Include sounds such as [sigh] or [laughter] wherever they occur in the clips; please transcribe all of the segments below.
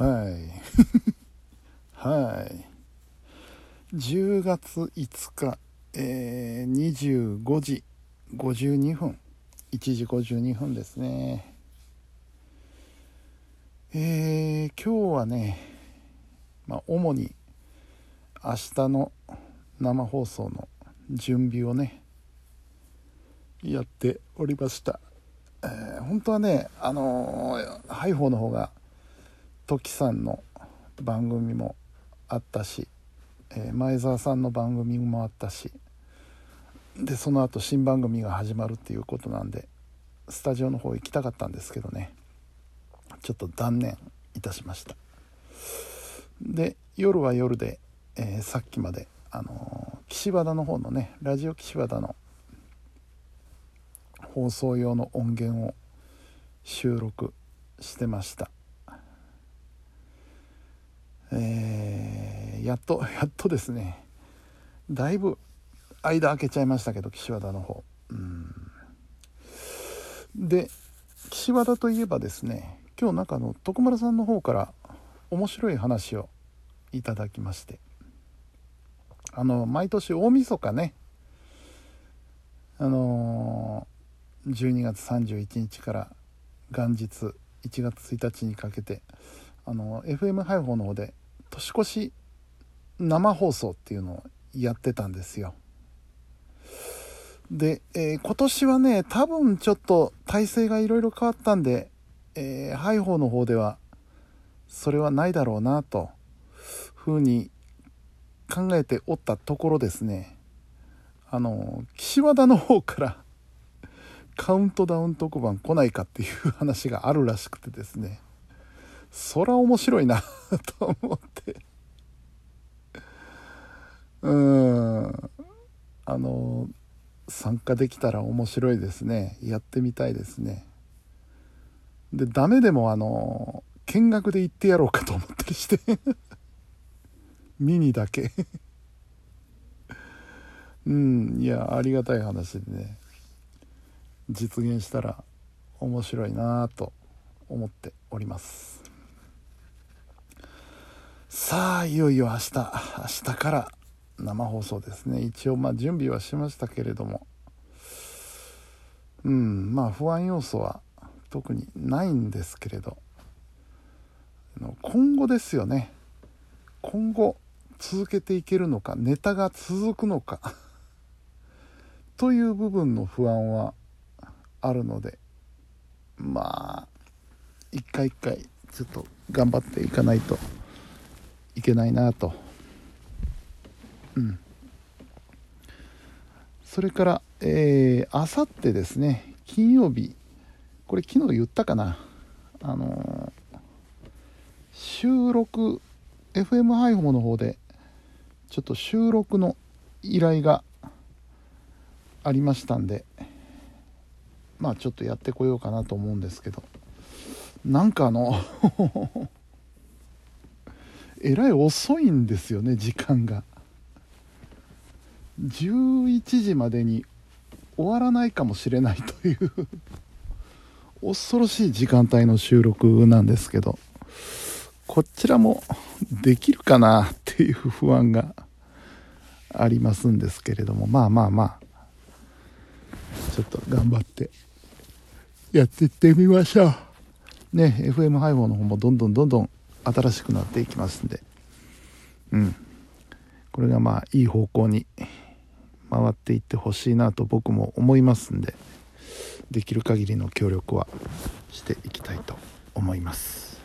はい。はい。10月5日、えー、25時52分1時52分ですね。えー、今日はね、まあ、主に明日の生放送の準備をねやっておりました、えー、本当はねあのー、ハイフォーの方がトキさんの番組もあったし、えー、前澤さんの番組もあったしでその後新番組が始まるっていうことなんでスタジオの方行きたかったんですけどね。ちょっと断念いたしました。で夜は夜で、えー、さっきまであのー、岸和田の方のねラジオ岸和田の放送用の音源を収録してました。えー、やっと [laughs] やっとですね。だいぶ間空けちゃいましたけど岸和田の方。うん。で岸和田といえばですね今日なんかの徳丸さんの方から面白い話をいただきまして。あの毎年大晦日ね。あのー、12月31日から元日1月1日にかけてあの FM 配報の方で年越し生放送っていうのをやってたんですよ。で、えー、今年はね多分ちょっと体制がいろいろ変わったんで、えー、ハイホーの方ではそれはないだろうなとふうに考えておったところですね。あの岸和田の方から [laughs] カウントダウン特番来ないかっていう話があるらしくてですね。そら面白いな [laughs] と思って。うん。あの参加できたら面白いですね。やってみたいですね。でダメでもあの見学で行ってやろうかと思ったりして。[laughs] 見にだけ。[laughs] うん。いやありがたい話でね。実現したら面白いなと思っております。さあいよいよ明日明日から生放送ですね。一応まあ準備はしましたけれども。うんまあ不安要素は特にないんですけれど。今後ですよね。今後続けていけるのかネタが続くのか。[laughs] という部分の不安はあるのでまあ一回一回ちょっと頑張っていかないと。いけないなと。うん。それからえあさってですね。金曜日。これ昨日言ったかな。あのー、収録 FM 配報の方でちょっと収録の依頼がありましたんでまあちょっとやってこようかなと思うんですけど。なんかあの [laughs] えらい遅いんですよね時間が。11時までに終わらないかもしれないという恐ろしい時間帯の収録なんですけどこちらもできるかなっていう不安がありますんですけれどもまあまあまあちょっと頑張ってやっていってみましょう。ね FM 配報の方もどんどんどんどん新しくなっていきますんで。うん。これがまあいい方向に回っていってほしいなと僕も思いますんでできる限りの協力はしていきたいと思います。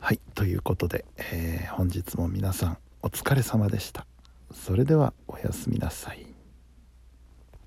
はい。ということで、えー、本日も皆さんお疲れ様でした。それではおやすみなさい。